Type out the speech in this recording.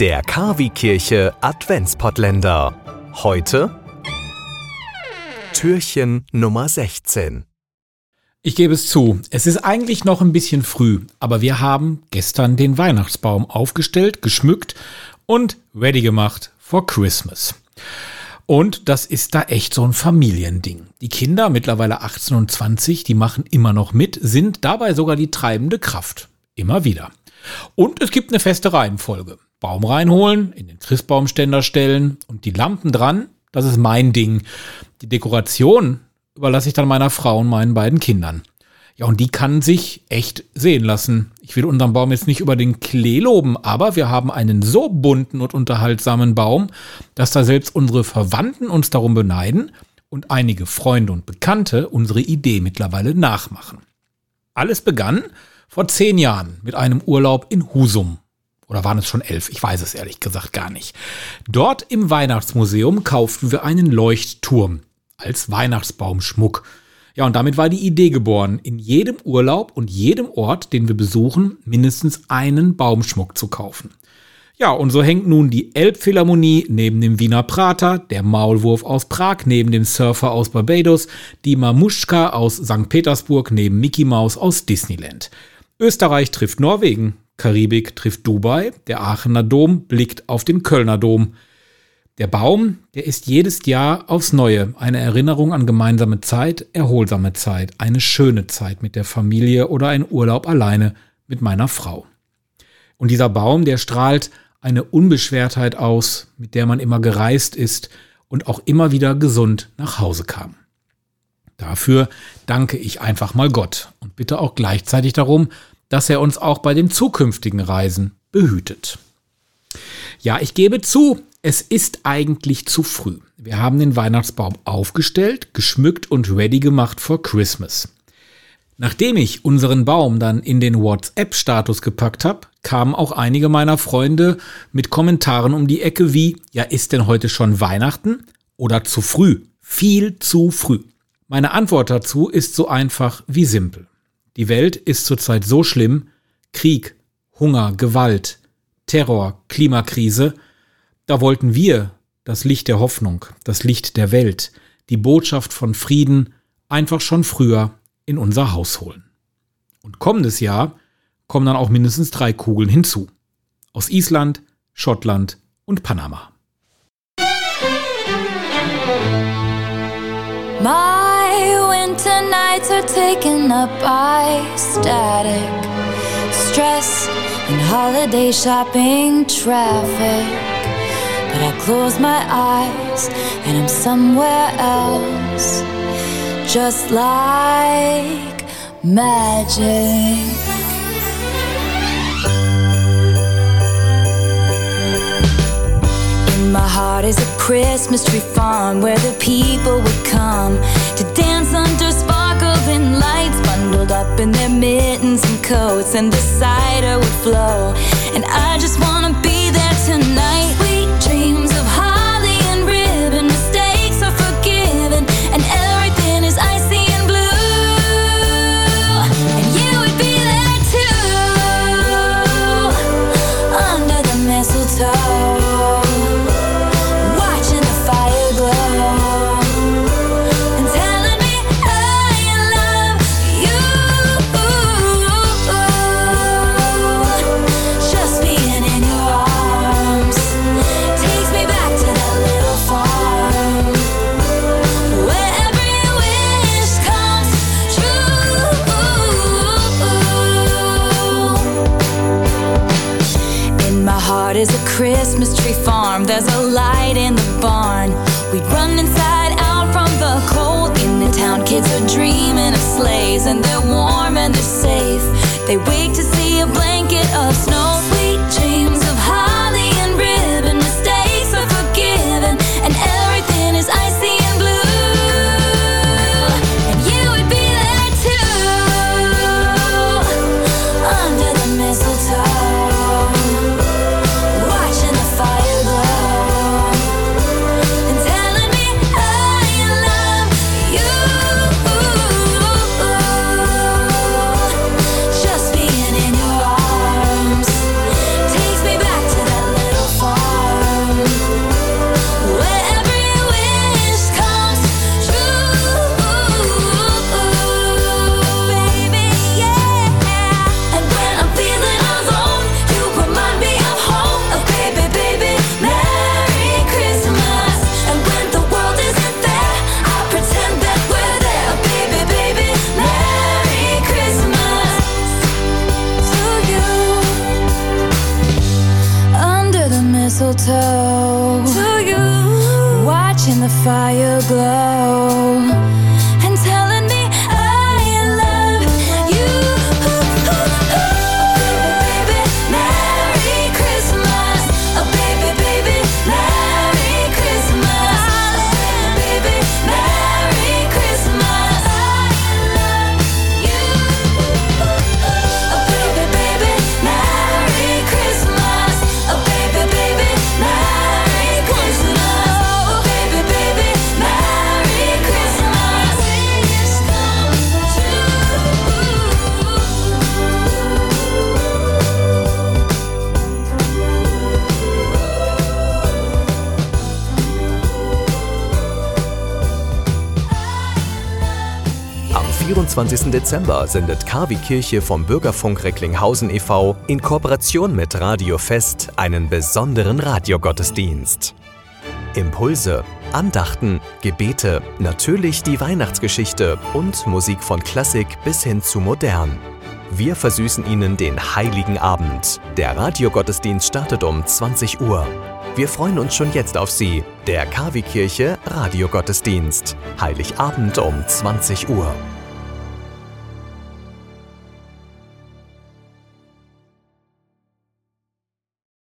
Der Kavi-Kirche Adventspottländer. Heute Türchen Nummer 16. Ich gebe es zu, es ist eigentlich noch ein bisschen früh, aber wir haben gestern den Weihnachtsbaum aufgestellt, geschmückt und ready gemacht for Christmas. Und das ist da echt so ein Familiending. Die Kinder, mittlerweile 18 und 20, die machen immer noch mit, sind dabei sogar die treibende Kraft. Immer wieder. Und es gibt eine feste Reihenfolge. Baum reinholen, in den Christbaumständer stellen und die Lampen dran, das ist mein Ding. Die Dekoration überlasse ich dann meiner Frau und meinen beiden Kindern. Ja, und die kann sich echt sehen lassen. Ich will unseren Baum jetzt nicht über den Klee loben, aber wir haben einen so bunten und unterhaltsamen Baum, dass da selbst unsere Verwandten uns darum beneiden und einige Freunde und Bekannte unsere Idee mittlerweile nachmachen. Alles begann vor zehn Jahren mit einem Urlaub in Husum. Oder waren es schon elf? Ich weiß es ehrlich gesagt gar nicht. Dort im Weihnachtsmuseum kauften wir einen Leuchtturm als Weihnachtsbaumschmuck. Ja, und damit war die Idee geboren, in jedem Urlaub und jedem Ort, den wir besuchen, mindestens einen Baumschmuck zu kaufen. Ja, und so hängt nun die Elbphilharmonie neben dem Wiener Prater, der Maulwurf aus Prag neben dem Surfer aus Barbados, die Mamuschka aus St. Petersburg neben Mickey Mouse aus Disneyland. Österreich trifft Norwegen, Karibik trifft Dubai, der Aachener Dom blickt auf den Kölner Dom. Der Baum, der ist jedes Jahr aufs Neue eine Erinnerung an gemeinsame Zeit, erholsame Zeit, eine schöne Zeit mit der Familie oder ein Urlaub alleine mit meiner Frau. Und dieser Baum, der strahlt eine Unbeschwertheit aus, mit der man immer gereist ist und auch immer wieder gesund nach Hause kam. Dafür danke ich einfach mal Gott und bitte auch gleichzeitig darum, dass er uns auch bei den zukünftigen Reisen behütet. Ja, ich gebe zu, es ist eigentlich zu früh. Wir haben den Weihnachtsbaum aufgestellt, geschmückt und ready gemacht for Christmas. Nachdem ich unseren Baum dann in den WhatsApp-Status gepackt habe, kamen auch einige meiner Freunde mit Kommentaren um die Ecke wie, ja, ist denn heute schon Weihnachten? Oder zu früh? Viel zu früh. Meine Antwort dazu ist so einfach wie simpel. Die Welt ist zurzeit so schlimm, Krieg, Hunger, Gewalt, Terror, Klimakrise, da wollten wir das Licht der Hoffnung, das Licht der Welt, die Botschaft von Frieden einfach schon früher in unser Haus holen. Und kommendes Jahr kommen dann auch mindestens drei Kugeln hinzu. Aus Island, Schottland und Panama. My winter nights are taken up by static, stress, and holiday shopping traffic. But I close my eyes and I'm somewhere else, just like magic. My heart is a Christmas tree farm where the people would come to dance under bundled up in their mittens and coats, and the cider would flow. And I just wanna be Christmas tree farm, there's a light in the barn. We'd run inside out from the cold in the town. Kids are dreaming of sleighs, and they're warm and they're safe. They wait to see mistletoe. To you. Watching the fire glow. 24. Dezember sendet KW Kirche vom Bürgerfunk Recklinghausen e.V. in Kooperation mit Radio Fest einen besonderen Radiogottesdienst. Impulse, Andachten, Gebete, natürlich die Weihnachtsgeschichte und Musik von Klassik bis hin zu modern. Wir versüßen Ihnen den heiligen Abend. Der Radiogottesdienst startet um 20 Uhr. Wir freuen uns schon jetzt auf Sie. Der KW Kirche Radiogottesdienst. Heiligabend um 20 Uhr.